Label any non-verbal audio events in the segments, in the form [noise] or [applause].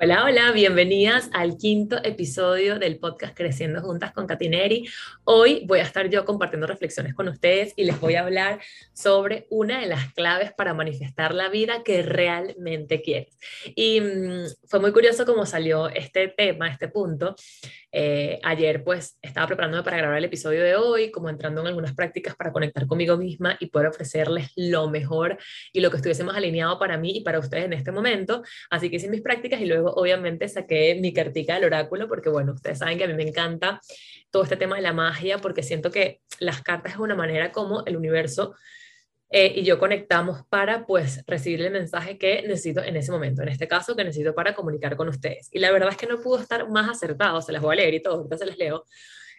Hola, hola, bienvenidas al quinto episodio del podcast Creciendo Juntas con Katineri. Hoy voy a estar yo compartiendo reflexiones con ustedes y les voy a hablar sobre una de las claves para manifestar la vida que realmente quieres. Y mmm, fue muy curioso cómo salió este tema, este punto, eh, ayer pues estaba preparándome para grabar el episodio de hoy, como entrando en algunas prácticas para conectar conmigo misma y poder ofrecerles lo mejor y lo que estuviese más alineado para mí y para ustedes en este momento. Así que hice mis prácticas y luego obviamente saqué mi cartica del oráculo porque bueno, ustedes saben que a mí me encanta todo este tema de la magia porque siento que las cartas es una manera como el universo eh, y yo conectamos para pues recibir el mensaje que necesito en ese momento, en este caso que necesito para comunicar con ustedes. Y la verdad es que no pudo estar más acertado, se las voy a leer y todo, ahorita se las leo,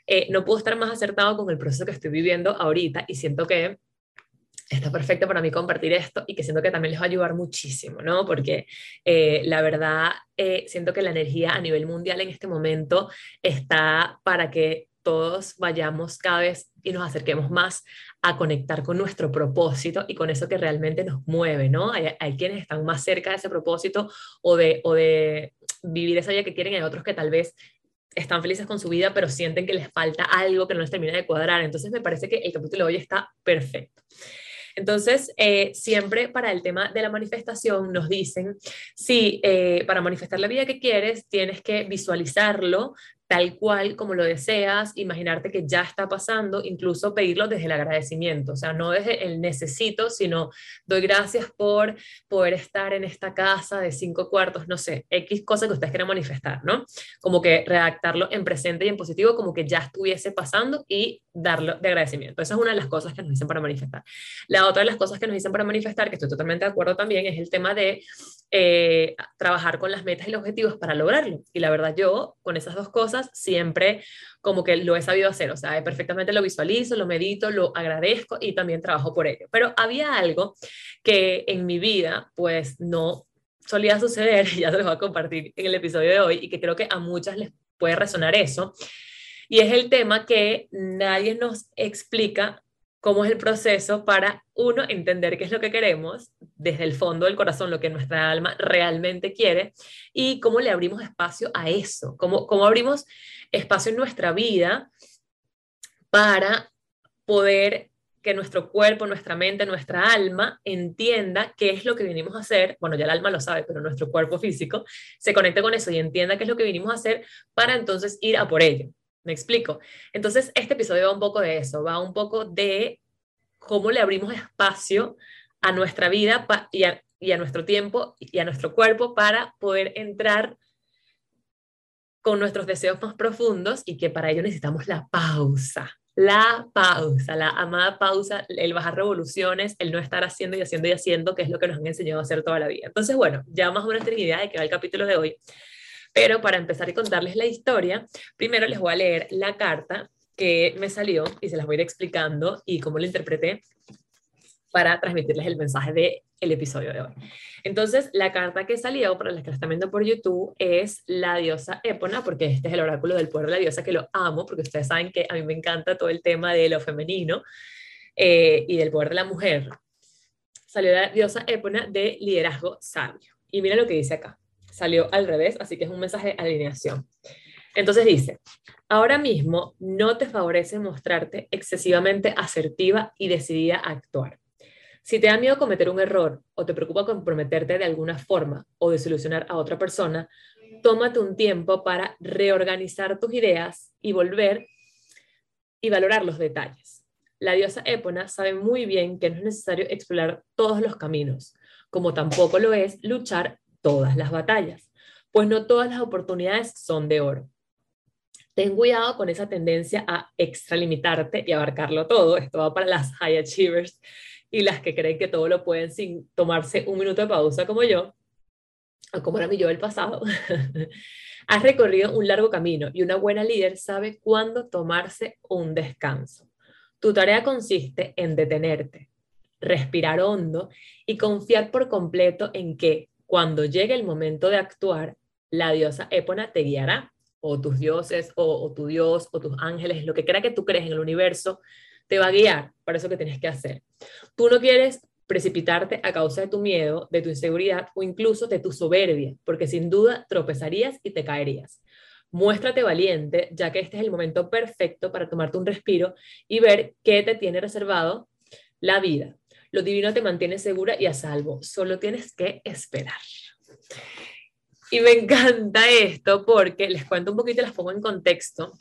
eh, no pudo estar más acertado con el proceso que estoy viviendo ahorita y siento que está perfecto para mí compartir esto y que siento que también les va a ayudar muchísimo, ¿no? Porque eh, la verdad, eh, siento que la energía a nivel mundial en este momento está para que todos vayamos cada vez y nos acerquemos más a conectar con nuestro propósito y con eso que realmente nos mueve, ¿no? Hay, hay quienes están más cerca de ese propósito o de, o de vivir esa vida que quieren, hay otros que tal vez están felices con su vida, pero sienten que les falta algo que no les termina de cuadrar. Entonces me parece que el capítulo de hoy está perfecto. Entonces, eh, siempre para el tema de la manifestación nos dicen, sí, eh, para manifestar la vida que quieres, tienes que visualizarlo, tal cual como lo deseas, imaginarte que ya está pasando, incluso pedirlo desde el agradecimiento, o sea, no desde el necesito, sino doy gracias por poder estar en esta casa de cinco cuartos, no sé, X cosa que ustedes quieran manifestar, ¿no? Como que redactarlo en presente y en positivo, como que ya estuviese pasando y darlo de agradecimiento. Esa es una de las cosas que nos dicen para manifestar. La otra de las cosas que nos dicen para manifestar, que estoy totalmente de acuerdo también, es el tema de eh, trabajar con las metas y los objetivos para lograrlo. Y la verdad, yo con esas dos cosas siempre como que lo he sabido hacer, o sea, perfectamente lo visualizo, lo medito, lo agradezco y también trabajo por ello. Pero había algo que en mi vida pues no solía suceder, y [laughs] ya se lo voy a compartir en el episodio de hoy, y que creo que a muchas les puede resonar eso, y es el tema que nadie nos explica cómo es el proceso para, uno, entender qué es lo que queremos desde el fondo del corazón, lo que nuestra alma realmente quiere, y cómo le abrimos espacio a eso, cómo, cómo abrimos espacio en nuestra vida para poder que nuestro cuerpo, nuestra mente, nuestra alma entienda qué es lo que vinimos a hacer, bueno, ya el alma lo sabe, pero nuestro cuerpo físico se conecte con eso y entienda qué es lo que vinimos a hacer para entonces ir a por ello. ¿Me explico? Entonces, este episodio va un poco de eso, va un poco de cómo le abrimos espacio a nuestra vida y a, nuestro tiempo y a nuestro cuerpo para poder entrar con nuestros deseos más profundos y que para ello necesitamos la pausa. La pausa, la amada pausa, el bajar revoluciones, el no estar haciendo y haciendo y haciendo, que es lo que nos han enseñado a hacer toda la vida. Entonces, bueno, ya más o menos tienen idea de que va el capítulo de hoy. Pero para empezar y contarles la historia, primero les voy a leer la carta que me salió y se las voy a ir explicando y cómo la interpreté para transmitirles el mensaje del el episodio de hoy. Entonces, la carta que salió, para las que la están viendo por YouTube, es la diosa Épona, porque este es el oráculo del poder de la diosa, que lo amo, porque ustedes saben que a mí me encanta todo el tema de lo femenino eh, y del poder de la mujer. Salió la diosa Épona de liderazgo sabio. Y mira lo que dice acá salió al revés, así que es un mensaje de alineación. Entonces dice, ahora mismo no te favorece mostrarte excesivamente asertiva y decidida a actuar. Si te da miedo cometer un error o te preocupa comprometerte de alguna forma o desilusionar a otra persona, tómate un tiempo para reorganizar tus ideas y volver y valorar los detalles. La diosa Épona sabe muy bien que no es necesario explorar todos los caminos, como tampoco lo es luchar todas las batallas, pues no todas las oportunidades son de oro. Ten cuidado con esa tendencia a extralimitarte y abarcarlo todo. Esto va para las high achievers y las que creen que todo lo pueden sin tomarse un minuto de pausa como yo, o como era mi yo del pasado. [laughs] Has recorrido un largo camino y una buena líder sabe cuándo tomarse un descanso. Tu tarea consiste en detenerte, respirar hondo y confiar por completo en que cuando llegue el momento de actuar, la diosa Épona te guiará, o tus dioses, o, tu dios, o tus ángeles, lo que crea que tú crees en el universo, te va a guiar para eso que tienes que hacer. Tú no quieres precipitarte a causa de tu miedo, de tu inseguridad o incluso de tu soberbia, porque sin duda tropezarías y te caerías. Muéstrate valiente, ya que este es el momento perfecto para tomarte un respiro y ver qué te tiene reservado la vida. Lo divino te mantiene segura y a salvo. Solo tienes que esperar. Y me encanta esto porque les cuento un poquito, les pongo en contexto.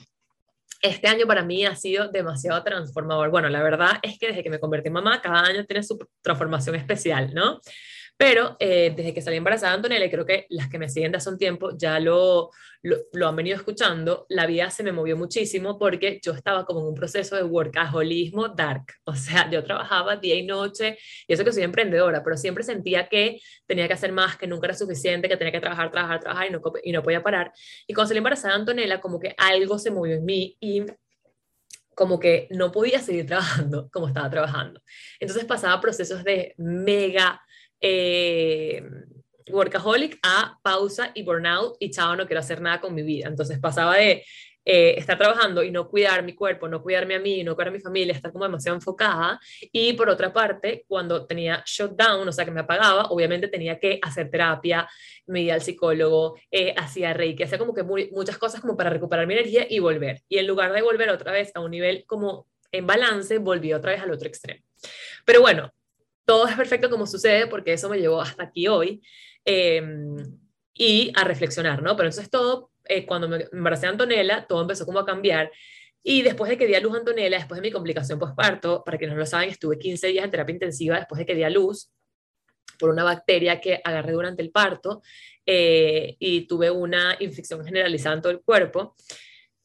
Este año para mí ha sido demasiado transformador. Bueno, la verdad es que desde que me convertí en mamá, cada año tiene su transformación especial, ¿no? Pero eh, desde que salí embarazada Antonella, y creo que las que me siguen de hace un tiempo ya lo, lo, han venido escuchando, la vida se me movió muchísimo porque yo estaba como en un proceso de workaholismo dark. O sea, yo trabajaba día y noche, y eso que soy emprendedora, pero siempre sentía que tenía que hacer más, que nunca era suficiente, que tenía que trabajar, trabajar, trabajar y no, y no podía parar. Y cuando salí embarazada Antonella, como que algo se movió en mí y como que no podía seguir trabajando como estaba trabajando. Entonces pasaba procesos de mega eh, workaholic a pausa y burnout y chao, no quiero hacer nada con mi vida. Entonces pasaba de eh, estar trabajando y no cuidar mi cuerpo, no cuidarme a mí, no cuidar a mi familia, estar como demasiado enfocada. Y por otra parte, cuando tenía shutdown, o sea, que me apagaba, obviamente tenía que hacer terapia, me iba al psicólogo, eh, hacía reiki, hacía como que muchas cosas como para recuperar mi energía y volver. Y en lugar de volver otra vez a un nivel como en balance, volví otra vez al otro extremo. Pero bueno, todo es perfecto como sucede porque eso me llevó hasta aquí hoy em, y a reflexionar, ¿no? Pero entonces todo, eh, cuando me embaracé a Antonella, todo empezó como a cambiar. Y después de que di a luz a Antonella, después de mi complicación postparto, para quienes no lo saben, estuve 15 días en terapia intensiva después de que di a luz por una bacteria que agarré durante el parto eh, y tuve una infección generalizada en todo el cuerpo.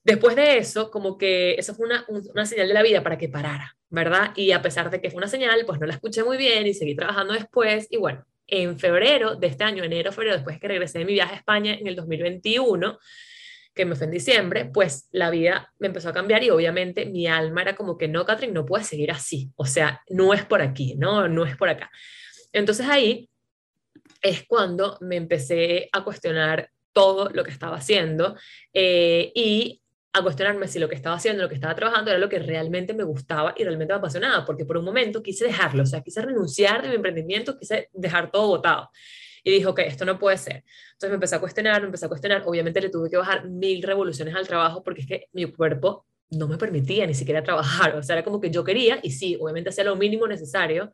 Después de eso, como que eso fue una, una señal de la vida para que parara, ¿verdad? Y a pesar de que fue una señal, pues no la escuché muy bien y seguí trabajando después. Y bueno, en febrero de este año, enero, febrero, después que regresé de mi viaje a España en el 2021, que me fue en diciembre, pues la vida me empezó a cambiar y obviamente mi alma era como que no, Catherine, no puedes seguir así. O sea, no es por aquí, no, no es por acá. Entonces ahí es cuando me empecé a cuestionar todo lo que estaba haciendo eh, y a cuestionarme si lo que estaba haciendo, lo que estaba trabajando era lo que realmente me gustaba y realmente me apasionaba, porque por un momento quise dejarlo, o sea, quise renunciar de mi emprendimiento, quise dejar todo botado. Y dijo, que esto no puede ser. Entonces me empecé a cuestionar, me empecé a cuestionar. Obviamente le tuve que bajar mil revoluciones al trabajo porque es que mi cuerpo no me permitía ni siquiera trabajar. O sea, era como que yo quería, y sí, obviamente hacía lo mínimo necesario,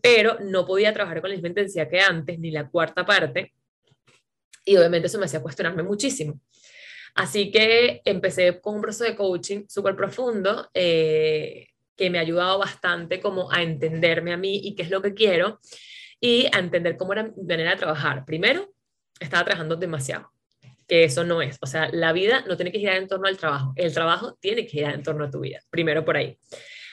pero no podía trabajar con la misma intensidad que antes, ni la cuarta parte. Y obviamente eso me hacía cuestionarme muchísimo. Así que empecé con un proceso de coaching súper profundo eh, que me ha ayudado bastante como a entenderme a mí y qué es lo que quiero y a entender cómo era mi manera de trabajar. Primero, estaba trabajando demasiado, que eso no es. O sea, la vida no tiene que girar en torno al trabajo, el trabajo tiene que girar en torno a tu vida. Primero por ahí.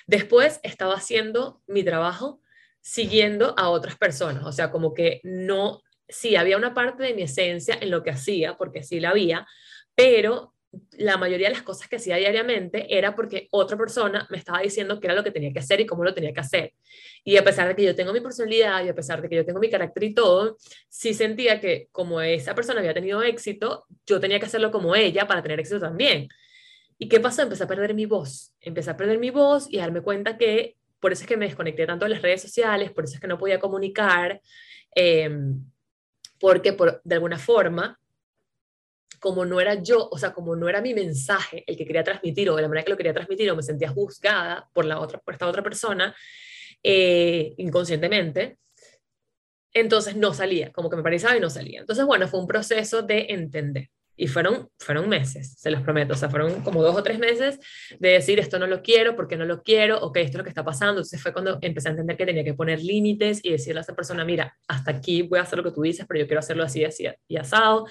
Después, estaba haciendo mi trabajo siguiendo a otras personas, o sea, como que no, sí, había una parte de mi esencia en lo que hacía, porque sí la había, pero la mayoría de las cosas que hacía diariamente era porque otra persona me estaba diciendo qué era lo que tenía que hacer y cómo lo tenía que hacer. Y a pesar de que yo tengo mi personalidad y a pesar de que yo tengo mi carácter y todo, sí sentía que como esa persona había tenido éxito, yo tenía que hacerlo como ella para tener éxito también. ¿Y qué pasó? Empecé a perder mi voz. Empecé a perder mi voz y a darme cuenta que por eso es que me desconecté tanto de las redes sociales, por eso es que no podía comunicar, em, porque por, de alguna forma como no era yo, o sea, como no era mi mensaje el que quería transmitir o de la manera que lo quería transmitir o me sentía juzgada por, la otra, por esta otra persona eh, inconscientemente, entonces no salía, como que me parecía y no salía. Entonces, bueno, fue un proceso de entender. Y fueron, fueron meses, se los prometo, o sea, fueron como dos o tres meses de decir esto no lo quiero, porque no lo quiero, ok, esto es lo que está pasando. Entonces fue cuando empecé a entender que tenía que poner límites y decirle a esa persona, mira, hasta aquí voy a hacer lo que tú dices, pero yo quiero hacerlo así, así y asado.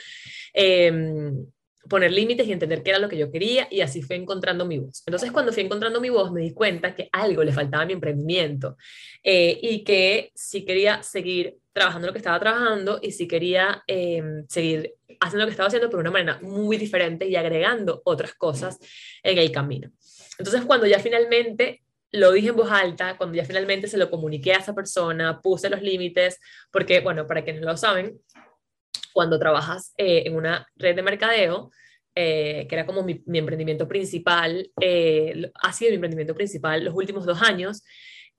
Em, poner límites y entender qué era lo que yo quería y así fui encontrando mi voz. Entonces cuando fui encontrando mi voz me di cuenta que algo le faltaba a mi emprendimiento eh, y que si quería seguir trabajando lo que estaba trabajando y si quería em, seguir haciendo lo que estaba haciendo, pero de una manera muy diferente y agregando otras cosas en el camino. Entonces, cuando ya finalmente lo dije en voz alta, cuando ya finalmente se lo comuniqué a esa persona, puse los límites, porque, bueno, para quienes lo saben, cuando trabajas eh, en una red de mercadeo, eh, que era como mi, emprendimiento principal, eh, ha sido mi emprendimiento principal los últimos dos años,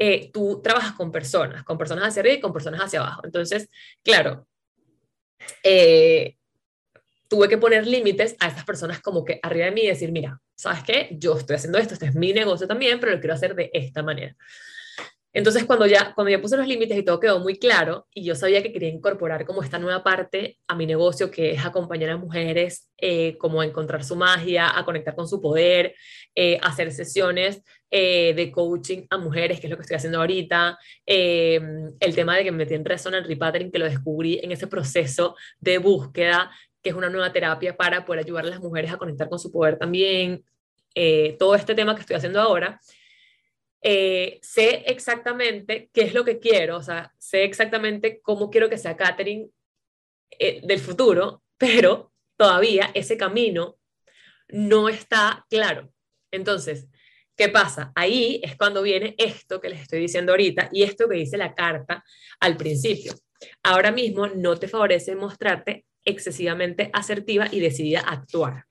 eh, tú trabajas con personas, con personas hacia arriba y con personas hacia abajo. Entonces, claro, eh, tuve que poner límites a estas personas como que arriba de mí y decir, mira, ¿sabes qué? Yo estoy haciendo esto, este es mi negocio también, pero lo quiero hacer de esta manera. Entonces, cuando ya, cuando ya puse los límites y todo quedó muy claro, y yo sabía que quería incorporar como esta nueva parte a mi negocio, que es acompañar a mujeres eh, como a encontrar su magia, a conectar con su poder, eh, hacer sesiones eh, de coaching a mujeres, que es lo que estoy haciendo ahorita, el tema de que me metí en Resonant Repattering, que lo descubrí en ese proceso de búsqueda, que es una nueva terapia para poder ayudar a las mujeres a conectar con su poder también, todo este tema que estoy haciendo ahora eh, sé exactamente qué es lo que quiero, o sea, sé exactamente cómo quiero que sea Catherine eh, del futuro, pero todavía ese camino no está claro. Entonces, ¿qué pasa? Ahí es cuando viene esto que les estoy diciendo ahorita y esto que dice la carta al principio. Ahora mismo no te favorece mostrarte excesivamente asertiva y decidida a actuar.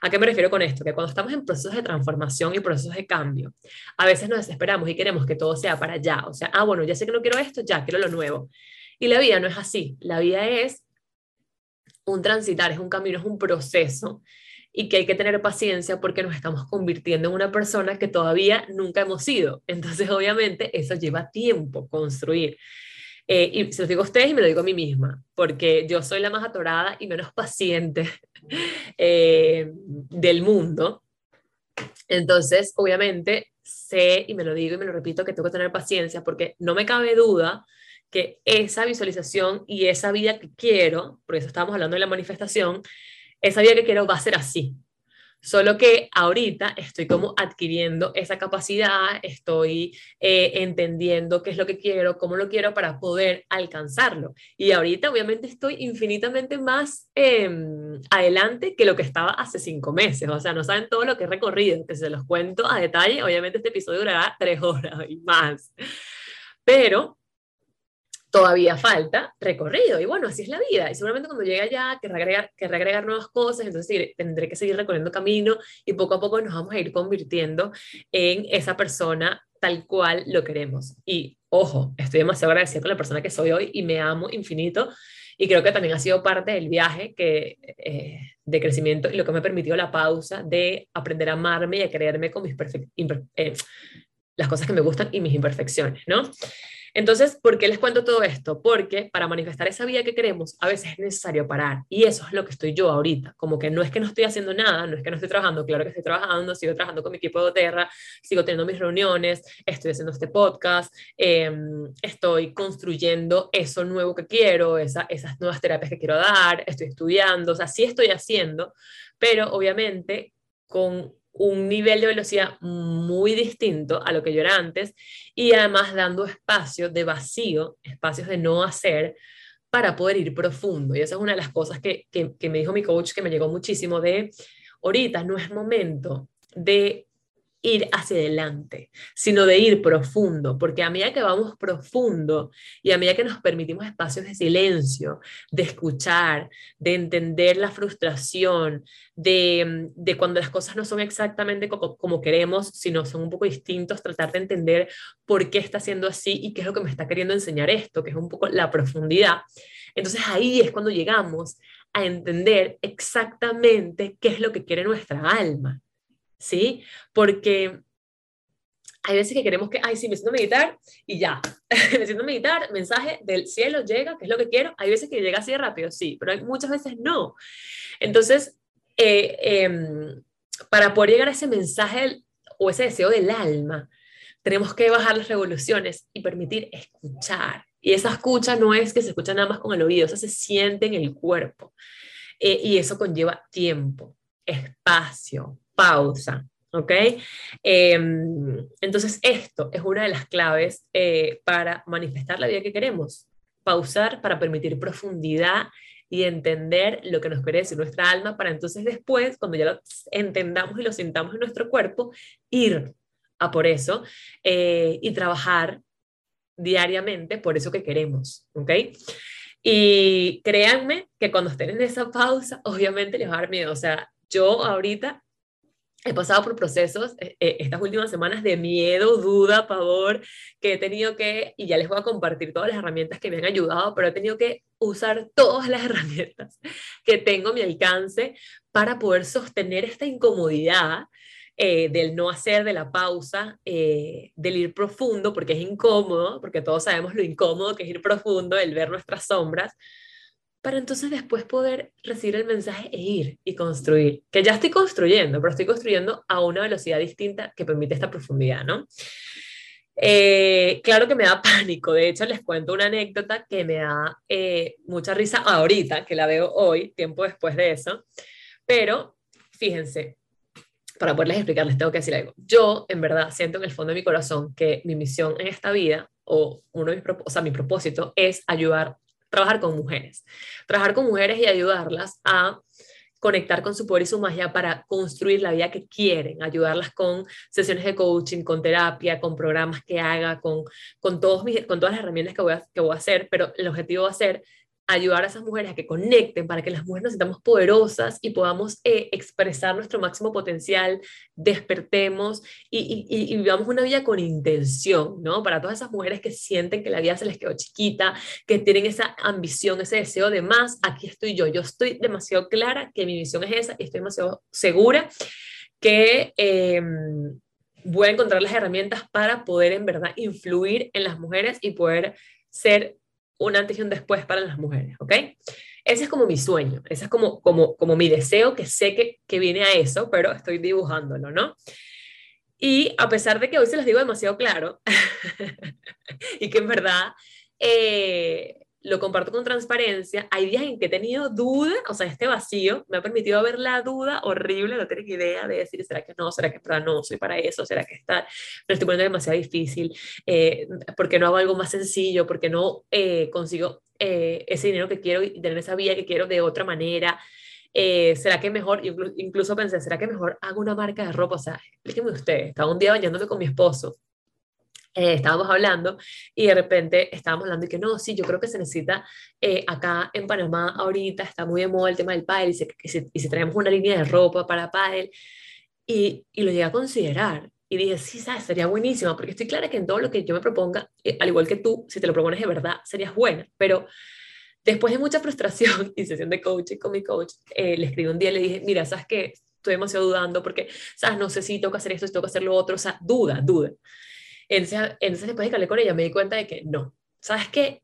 ¿A qué me refiero con esto? Que cuando estamos en procesos de transformación y procesos de cambio, a veces nos desesperamos y queremos que todo sea para allá. O sea, ah, bueno, ya sé que no quiero esto, ya quiero lo nuevo. Y la vida no es así. La vida es un transitar, es un camino, es un proceso y que hay que tener paciencia porque nos estamos convirtiendo en una persona que todavía nunca hemos sido. Entonces, obviamente, eso lleva tiempo construir. Eh, y se lo digo a ustedes y me lo digo a mí misma, porque yo soy la más atorada y menos paciente [laughs] eh, del mundo. Entonces, obviamente, sé y me lo digo y me lo repito que tengo que tener paciencia porque no me cabe duda que esa visualización y esa vida que quiero, por eso estamos hablando de la manifestación, esa vida que quiero va a ser así. Solo que ahorita estoy como adquiriendo esa capacidad, estoy eh, entendiendo qué es lo que quiero, cómo lo quiero para poder alcanzarlo. Y ahorita obviamente estoy infinitamente más em, adelante que lo que estaba hace cinco meses. O sea, no saben todo lo que he recorrido, que se los cuento a detalle. Obviamente este episodio durará tres horas y más. Pero todavía falta recorrido. Y bueno, así es la vida. Y seguramente cuando llegue allá, que agregar, que agregar nuevas cosas, entonces tendré que seguir recorriendo camino y poco a poco nos vamos a ir convirtiendo en esa persona tal cual lo queremos. Y ojo, estoy demasiado agradecida con la persona que soy hoy y me amo infinito. Y creo que también ha sido parte del viaje que, eh, de crecimiento y lo que me ha permitido la pausa de aprender a amarme y a creerme con mis eh, las cosas que me gustan y mis imperfecciones, ¿no? Entonces, ¿por qué les cuento todo esto? Porque para manifestar esa vida que queremos, a veces es necesario parar. Y eso es lo que estoy yo ahorita. Como que no es que no estoy haciendo nada, no es que no estoy trabajando, claro que estoy trabajando, sigo trabajando con mi equipo de Terra, sigo teniendo mis reuniones, estoy haciendo este podcast, em, estoy construyendo eso nuevo que quiero, esas nuevas terapias que quiero dar, estoy estudiando, o sea, sí estoy haciendo, pero obviamente con un nivel de velocidad muy distinto a lo que yo era antes y además dando espacio de vacío, espacios de no hacer para poder ir profundo. Y esa es una de las cosas que, que, que me dijo mi coach que me llegó muchísimo de, ahorita no es momento de ir hacia adelante, sino de ir profundo, porque a medida que vamos profundo y a medida que nos permitimos espacios de silencio, de escuchar, de entender la frustración, de, de cuando las cosas no son exactamente como, como, queremos, sino son un poco distintos, tratar de entender por qué está siendo así y qué es lo que me está queriendo enseñar esto, que es un poco la profundidad. Entonces ahí es cuando llegamos a entender exactamente qué es lo que quiere nuestra alma. ¿Sí? Porque hay veces que queremos que, ay, sí, me siento a meditar y ya, [laughs] me siento a meditar, mensaje del cielo llega, que es lo que quiero. Hay veces que llega así de rápido, sí, pero hay muchas veces no. Entonces, eh, em, para poder llegar a ese mensaje o ese deseo del alma, tenemos que bajar las revoluciones y permitir escuchar. Y esa escucha no es que se escucha nada más con el oído, o se siente en el cuerpo. Eh, y eso conlleva tiempo, espacio, pausa. ¿Ok? Em, entonces, esto es una de las claves eh, para manifestar la vida que queremos. Pausar para permitir profundidad y entender lo que nos quiere decir nuestra alma, para entonces después, cuando ya lo entendamos y lo sintamos en nuestro cuerpo, ir a por eso eh, y trabajar diariamente por eso que queremos, ¿ok? Y créanme que cuando estén en esa pausa, obviamente les va a dar miedo, o sea, yo ahorita he pasado por procesos eh, eh, estas últimas semanas de miedo, duda, pavor, que he tenido que, y ya les voy a compartir todas las herramientas que me han ayudado, pero he tenido que usar todas las [laughs] herramientas que tengo a mi alcance para poder sostener esta incomodidad eh, del no hacer, de la pausa, del ir profundo, porque es incómodo, porque todos sabemos lo incómodo que es ir profundo, el ver nuestras sombras, para entonces después poder recibir el mensaje e ir y construir, que ya estoy construyendo, pero estoy construyendo a una velocidad distinta que permite esta profundidad, ¿no? Eh, claro que me da [laughs] pánico, de hecho les cuento una anécdota que me da eh, mucha risa ahorita, que la veo hoy, tiempo después de eso, pero fíjense, para poderles explicarles tengo que decir algo. Yo en verdad siento en el fondo de mi corazón que mi misión en esta vida, o uno de mis o sea, mi propósito es ayudar trabajar con mujeres. Trabajar con mujeres y ayudarlas a conectar con su poder y su magia para construir la vida que quieren, ayudarlas con sesiones de coaching, con terapia, con programas que haga, con, con, todos mis, con todas las herramientas que voy, a, que voy a hacer, pero el objetivo va a ser ayudar a esas mujeres a que conecten, para que las mujeres nos sintamos poderosas y podamos eh, expresar nuestro máximo potencial, despertemos y, y, vivamos una vida con intención, ¿no? Para todas esas mujeres que sienten que la vida se les quedó chiquita, que tienen esa ambición, ese deseo de más, aquí estoy yo. Yo estoy demasiado clara que mi misión es esa y estoy demasiado segura que... Em, voy a encontrar las herramientas para poder en verdad influir en las mujeres y poder ser un antes y un después para las mujeres, ¿ok? Ese es como mi sueño, ese es como, como, como mi deseo, que sé que, que viene a eso, pero estoy dibujándolo, ¿no? Y a pesar de que hoy se los digo demasiado claro, [laughs] y que en verdad eh, lo comparto con transparencia. Hay días en que he tenido duda, o sea, este vacío me ha permitido ver la duda horrible, no tener idea de decir, ¿será que no? ¿Será que para no soy para eso? ¿Será que está? Pero estoy poniendo demasiado difícil. Eh, ¿Por qué no hago algo más sencillo? ¿Por qué no eh, consigo eh, ese dinero que quiero y tener esa vida que quiero de otra manera? Eh, ¿será que mejor, incluso pensé, ¿será que mejor hago una marca de ropa? O sea, explíquenme ustedes, estaba un día bañándome con mi esposo eh, estábamos hablando y de repente estábamos hablando y que no, sí, yo creo que se necesita eh, acá en Panamá ahorita, está muy de moda el tema del pádel y, si, y si traemos una línea de ropa para pádel y, y lo llegué a considerar y dije, sí, sabes, sería buenísimo porque estoy clara que en todo lo que yo me proponga, eh, al igual que tú, si te lo propones de verdad, serías buena, pero después de mucha frustración [laughs] y sesión de coaching con mi coach, le escribí un día y le dije, mira, sabes que estoy demasiado dudando porque, sabes, no sé si que hacer esto, si que hacer lo otro, o sea, duda, duda. Entonces, después de que hablé con ella me di cuenta de que no, ¿sabes qué?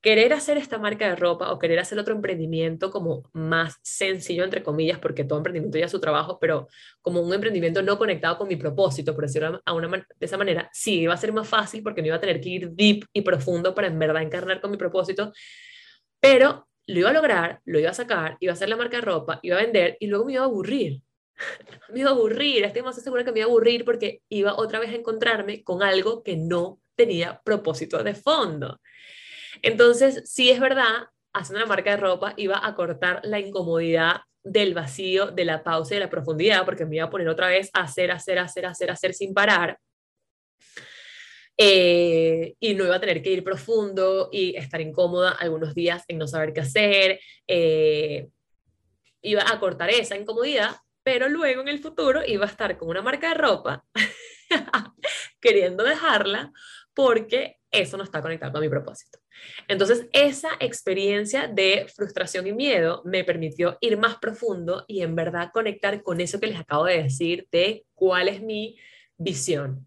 Querer hacer esta marca de ropa o querer hacer otro emprendimiento como más sencillo, entre comillas, porque todo emprendimiento ya es su trabajo, pero como un emprendimiento no conectado con mi propósito, por decirlo a de esa manera, sí, iba a ser más fácil porque no iba a tener que ir deep y profundo para en verdad encarnar con mi propósito, pero lo iba a lograr, lo iba a sacar, iba a hacer la marca de ropa, iba a vender y luego me iba a aburrir [laughs] me iba a aburrir, estoy más segura que me iba a aburrir porque iba otra vez a encontrarme con algo que no tenía propósito de fondo. Entonces, sí es verdad, haciendo una marca de ropa iba a cortar la incomodidad del vacío, de la pausa y de la profundidad, porque me iba a poner otra vez a hacer, hacer, hacer, hacer, hacer sin parar. Eh, y no iba a tener que ir profundo y estar incómoda algunos días en no saber qué hacer. Eh, iba a cortar esa incomodidad pero luego en el futuro iba a estar con una marca de ropa [laughs] queriendo dejarla porque eso no está conectado con mi propósito. Entonces, esa experiencia de frustración y miedo me permitió ir más profundo y en verdad conectar con eso que les acabo de decir de cuál es mi visión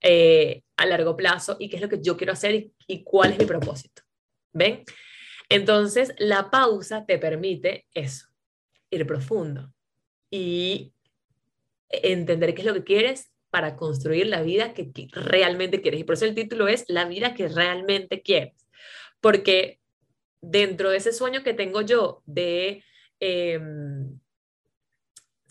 eh, a largo plazo y qué es lo que yo quiero hacer y, y cuál es mi propósito. ¿Ven? Entonces, la pausa te permite eso, ir profundo y entender qué es lo que quieres para construir la vida que realmente quieres. Y por eso el título es La vida que realmente quieres. Porque dentro de ese sueño que tengo yo de em,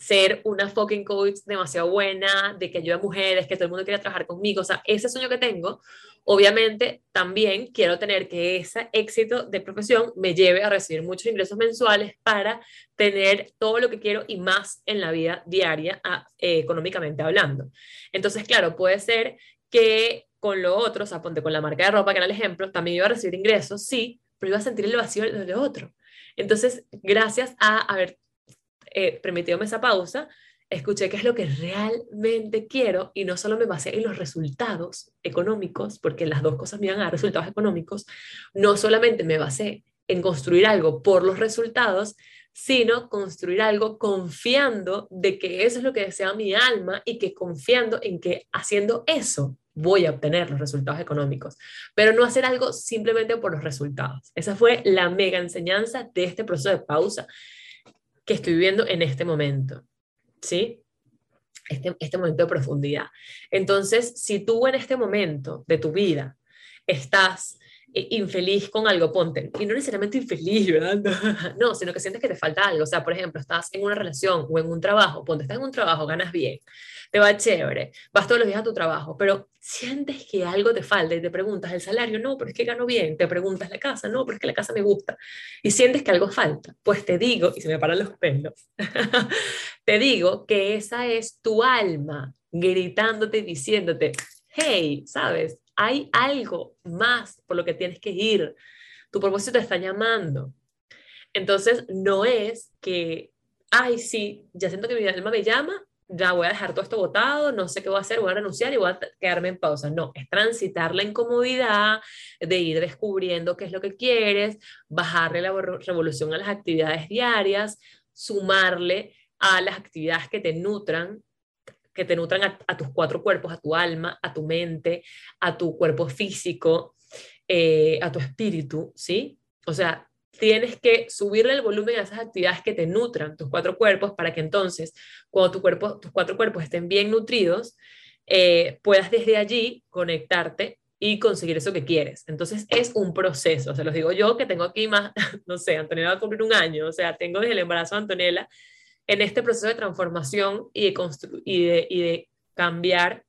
ser una fucking coach demasiado buena, de que ayude a mujeres, que todo el mundo quiera trabajar conmigo, o sea, ese sueño que tengo, obviamente también quiero tener que ese éxito de profesión me lleve a recibir muchos ingresos mensuales para tener todo lo que quiero y más en la vida diaria, eh, económicamente hablando. Entonces, claro, puede ser que con lo otro, o sea, ponte con la marca de ropa, que era el ejemplo, también iba a recibir ingresos, sí, pero iba a sentir el vacío de lo otro. Entonces, gracias a haber eh, esa pausa, escuché qué es lo que realmente quiero y no solo me basé en los resultados económicos, porque las dos cosas me iban a resultados económicos, no solamente me basé en construir algo por los resultados, sino construir algo confiando de que eso es lo que desea mi alma y que confiando en que haciendo eso voy a obtener los resultados económicos, pero no hacer algo simplemente por los resultados. Esa fue la mega enseñanza de este proceso de pausa que estoy viviendo en este momento. ¿Sí? Este, este momento de profundidad. Entonces, si tú en este momento de tu vida estás infeliz con algo, ponte, y no necesariamente infeliz, ¿verdad? [laughs] No, sino que sientes que te falta algo, o sea, por ejemplo, estás en una relación o en un trabajo, ponte, estás en un trabajo, ganas bien, te va chévere, vas todos los días a tu trabajo, pero sientes que algo te falta y te preguntas el salario, no, pero es que gano bien, te preguntas la casa, no, pero es que la casa me gusta, y sientes que algo falta, pues te digo, y se me paran los pelos, [laughs] te digo que esa es tu alma gritándote, diciéndote, hey, ¿sabes? Hay algo más por lo que tienes que ir. Tu propósito te está llamando. Entonces, no es que, ay, sí, ya siento que mi alma me llama, ya voy a dejar todo esto botado, no sé qué voy a hacer, voy a renunciar y voy a quedarme en pausa. No, es transitar la incomodidad, de ir descubriendo qué es lo que quieres, bajarle la revolución a las actividades diarias, sumarle a las actividades que te nutran que te nutran a, tus cuatro cuerpos, a tu alma, a tu mente, a tu cuerpo físico, eh, a tu espíritu, ¿sí? O sea, tienes que subirle el volumen a esas actividades que te nutran tus cuatro cuerpos para que entonces, cuando tu cuerpo, tus cuatro cuerpos estén bien nutridos, eh, puedas desde allí conectarte y conseguir eso que quieres. Entonces es un proceso, se los digo yo que tengo aquí más, [laughs] no sé, Antonella va a cumplir un año, o sea, tengo desde el embarazo de Antonella en este proceso de transformación y de, y de, y de cambiar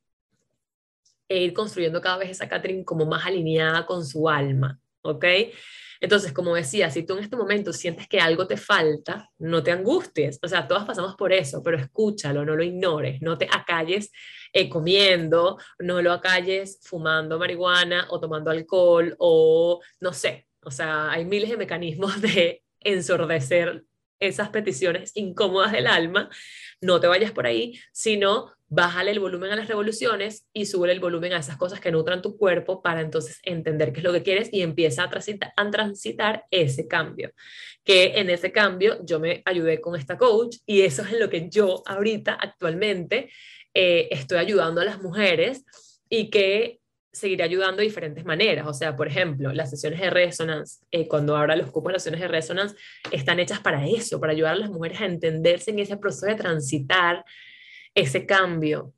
e ir construyendo cada vez esa Catherine como más alineada con su alma, ¿ok? Entonces, como decía, si tú en este momento sientes que algo te falta, no te angusties. O sea, todas pasamos por eso, pero escúchalo, no lo ignores, no te acalles eh, comiendo, no lo acalles fumando marihuana o tomando alcohol o no sé. O sea, hay miles de mecanismos [laughs] de ensordecer esas peticiones incómodas del alma, no te vayas por ahí, sino bájale el volumen a las revoluciones y sube el volumen a esas cosas que nutran tu cuerpo para entonces entender qué es lo que quieres y empieza a transitar, a transitar ese cambio. Que en ese cambio yo me ayudé con esta coach y eso es en lo que yo ahorita actualmente eh, estoy ayudando a las mujeres y que seguiré ayudando de diferentes maneras. O sea, por ejemplo, las sesiones de resonance, eh, cuando ahora los cupos de las sesiones de resonance, están hechas para eso, para ayudar a las mujeres a entenderse en ese proceso de transitar ese cambio.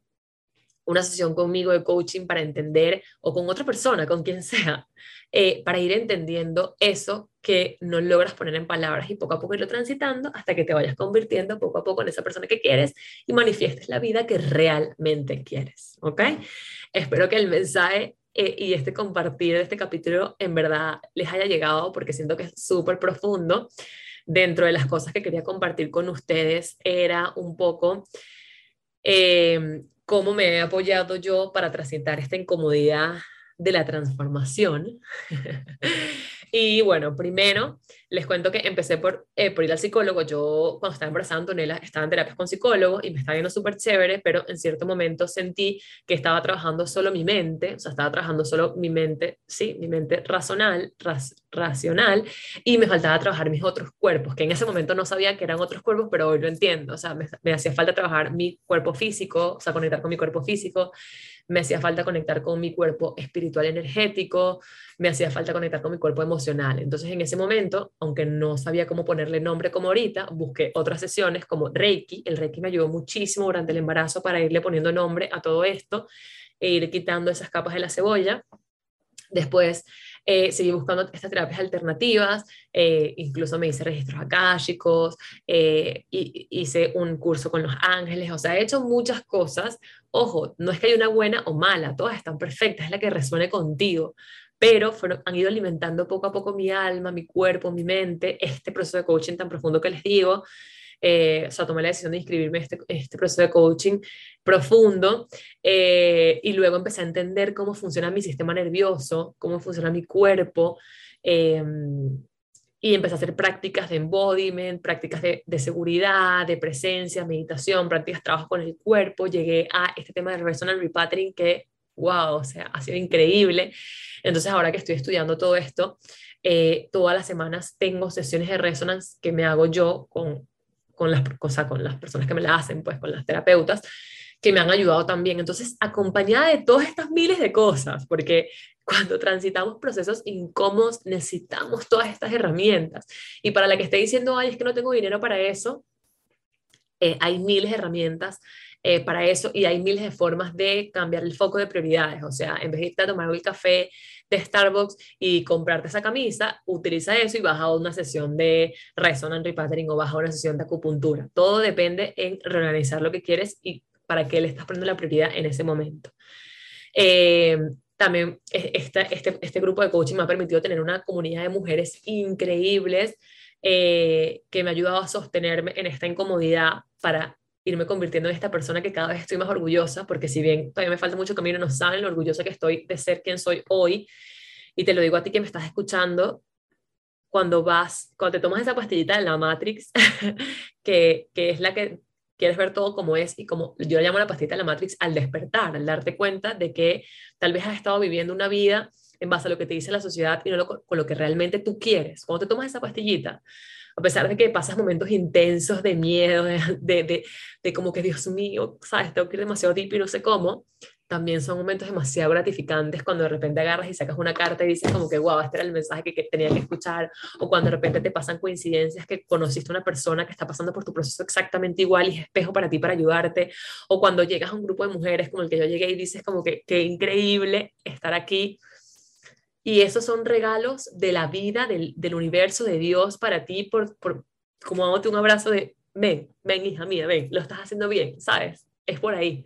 Una sesión conmigo de coaching para entender, o con otra persona, con quien sea, eh, para ir entendiendo eso que no logras poner en palabras y poco a poco irlo transitando hasta que te vayas convirtiendo poco a poco en esa persona que quieres y manifiestes la vida que realmente quieres. ¿Ok? Espero que el mensaje eh, y este compartir de este capítulo en verdad les haya llegado porque siento que es súper profundo. Dentro de las cosas que quería compartir con ustedes era un poco eh, cómo me he apoyado yo para transitar esta incomodidad de la transformación. [laughs] y bueno, primero les cuento que empecé por, eh, por ir al psicólogo. Yo cuando estaba embarazada, Antonella, estaba en terapias con psicólogos y me estaba yendo súper chévere, pero en cierto momento sentí que estaba trabajando solo mi mente, o sea, estaba trabajando solo mi mente, sí, mi mente racional, racional, y me faltaba trabajar mis otros cuerpos, que en ese momento no sabía que eran otros cuerpos, pero hoy lo entiendo. O sea, me, me hacía falta trabajar mi cuerpo físico, o sea, conectar con mi cuerpo físico, me hacía falta conectar con mi cuerpo espiritual energético, me hacía falta conectar con mi cuerpo emocional. Entonces en ese momento, aunque no sabía cómo ponerle nombre como ahorita, busqué otras sesiones como Reiki. El Reiki me ayudó muchísimo durante el embarazo para irle poniendo nombre a todo esto e ir quitando esas capas de la cebolla. Después eh, seguí buscando estas terapias alternativas, eh, incluso me hice registros akáshicos, eh, hice un curso con los ángeles, o sea, he hecho muchas cosas. Ojo, no es que haya una buena o mala, todas están perfectas, es la que resuene contigo, pero fueron, han ido alimentando poco a poco mi alma, mi cuerpo, mi mente, este proceso de coaching tan profundo que les digo. Eh, o sea, tomé la decisión de inscribirme en este, este proceso de coaching profundo eh, y luego empecé a entender cómo funciona mi sistema nervioso, cómo funciona mi cuerpo. Eh, y empecé a hacer prácticas de embodiment, prácticas de, de, seguridad, de presencia, meditación, prácticas trabajo con el cuerpo. Llegué a este tema de resonant repatterning que, wow, o sea, ha sido increíble. Entonces, ahora que estoy estudiando todo esto, eh, todas las semanas tengo sesiones de resonance que me hago yo con, con, las, o con las personas que me la hacen, pues con las terapeutas que me han ayudado también. Entonces, acompañada de todas estas miles de cosas, porque cuando transitamos procesos incómodos necesitamos todas estas herramientas. Y para la que esté diciendo, ay, es que no tengo dinero para eso, eh, hay miles de herramientas eh, para eso y hay miles de formas de cambiar el foco de prioridades. O sea, en vez de irte a tomar el café de Starbucks y comprarte esa camisa, utiliza eso y vas a una sesión de resonant repatterning o vas a una sesión de acupuntura. Todo depende en reorganizar lo que quieres y para qué le estás poniendo la prioridad en ese momento. Eh, también este, este grupo de coaching me ha permitido tener una comunidad de mujeres increíbles eh, que me ha ayudado a sostenerme en esta incomodidad para irme convirtiendo en esta persona que cada vez estoy más orgullosa, porque si bien todavía me falta mucho camino, no saben lo orgullosa que estoy de ser quien soy hoy. Y te lo digo a ti que me estás escuchando, cuando vas, cuando te tomas esa pastillita de la Matrix, [laughs] que, que es la que quieres ver todo como es y como yo la llamo la pastillita de la Matrix al despertar, al darte cuenta de que tal vez has estado viviendo una vida en base a lo que te dice la sociedad y no con lo que realmente tú quieres. Cuando te tomas esa pastillita, a pesar de que pasas momentos intensos de miedo, de, de, de, como que, Dios mío, sabes, tengo que ir demasiado deep y no sé cómo, también son momentos demasiado gratificantes cuando de repente agarras y sacas una carta y dices como que, wow, este era el mensaje que, que, tenía que escuchar, o cuando de repente te pasan coincidencias que conociste una persona que está pasando por tu proceso exactamente igual y es espejo para ti para ayudarte, o cuando llegas a un grupo de mujeres como el que yo llegué y dices como que, qué increíble estar aquí, y esos son regalos de la vida, del, universo, de Dios para ti, por, por, como dándote un abrazo de, ven, ven hija mía, ven, lo estás haciendo bien, ¿sabes? Es por ahí.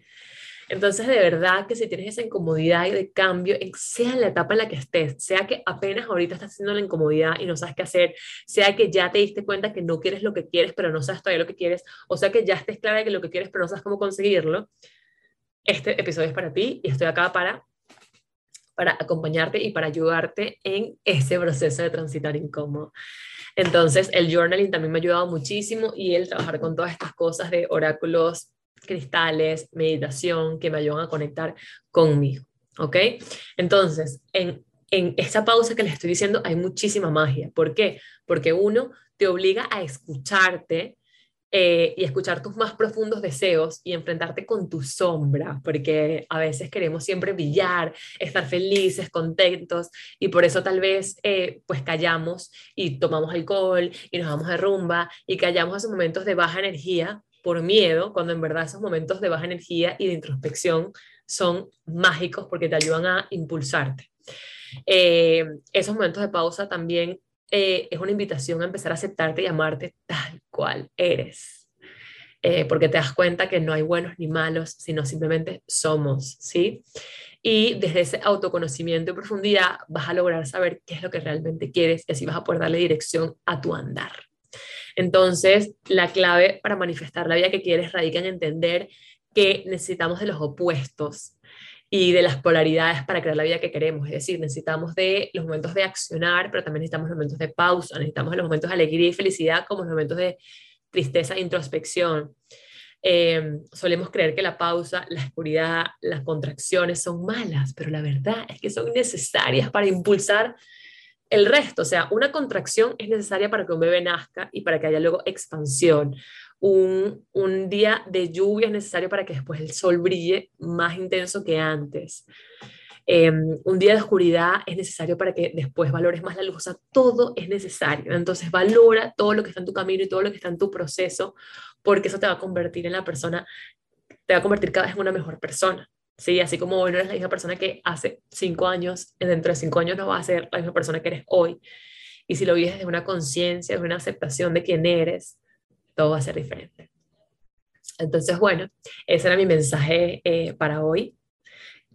Entonces, de verdad que si tienes esa incomodidad y de cambio, sea en la etapa en la que estés, sea que apenas ahorita estás haciendo la incomodidad y no sabes qué hacer, sea que ya te diste cuenta que no quieres lo que quieres, pero no sabes todavía lo que quieres, o sea que ya estés clara de que lo que quieres, pero no sabes cómo conseguirlo, este episodio es para ti y estoy acá para para acompañarte y para ayudarte en ese proceso de transitar incómodo. Entonces, el journaling también me ha ayudado muchísimo y el trabajar con todas estas cosas de oráculos, cristales, meditación, que me ayudan a conectar conmigo. ¿Ok? Entonces, en, en esa pausa que les estoy diciendo hay muchísima magia. ¿Por qué? Porque uno te obliga a escucharte eh, y escuchar tus más profundos deseos y enfrentarte con tu sombra, porque a veces queremos siempre brillar, estar felices, contentos, y por eso tal vez eh, pues callamos y tomamos alcohol y nos vamos de rumba y callamos esos momentos de baja energía por miedo, cuando en verdad esos momentos de baja energía y de introspección son mágicos porque te ayudan a impulsarte. Eh, esos momentos de pausa también es una invitación a empezar a aceptarte y amarte tal cual eres. Eh, porque te das cuenta que no hay buenos ni malos, sino simplemente somos, ¿sí? Y desde ese autoconocimiento y profundidad vas a lograr saber qué es lo que realmente quieres y así vas a poder darle dirección a tu andar. Entonces, la clave para manifestar la vida que quieres radica en entender que necesitamos de los opuestos y de las polaridades para crear la vida que queremos. Es decir, necesitamos de los momentos de accionar, pero también necesitamos los momentos de pausa, necesitamos los momentos de alegría y felicidad como los momentos de tristeza e introspección. Eh, solemos creer que la pausa, la oscuridad, las contracciones son malas, pero la verdad es que son necesarias para impulsar el resto. O sea, una contracción es necesaria para que un bebé nazca y para que haya luego expansión un, día de lluvia es necesario para que después el sol brille más intenso que antes. Em, un día de oscuridad es necesario para que después valores más la luz. O sea, todo es necesario. Entonces, valora todo lo que está en tu camino y todo lo que está en tu proceso, porque eso te va a convertir en la persona, te va a convertir cada vez en una mejor persona. Sí, así como hoy no eres la misma persona que hace cinco años, dentro de cinco años no vas a ser la misma persona que eres hoy. Y si lo vives desde una conciencia, de una aceptación de quién eres, todo va a ser diferente. Entonces, bueno, ese era mi mensaje eh, para hoy.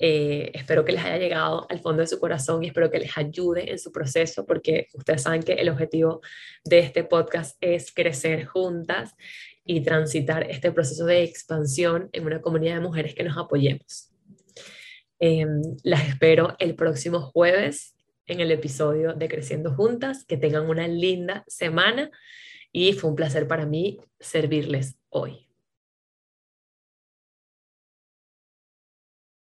Eh, espero que les haya llegado al fondo de su corazón y espero que les ayude en su proceso porque ustedes saben que el objetivo de este podcast es crecer juntas y transitar este proceso de expansión en una comunidad de mujeres que nos apoyemos. Em, las espero el próximo jueves en el episodio de Creciendo Juntas, que tengan una linda semana y fue un placer para mí servirles hoy.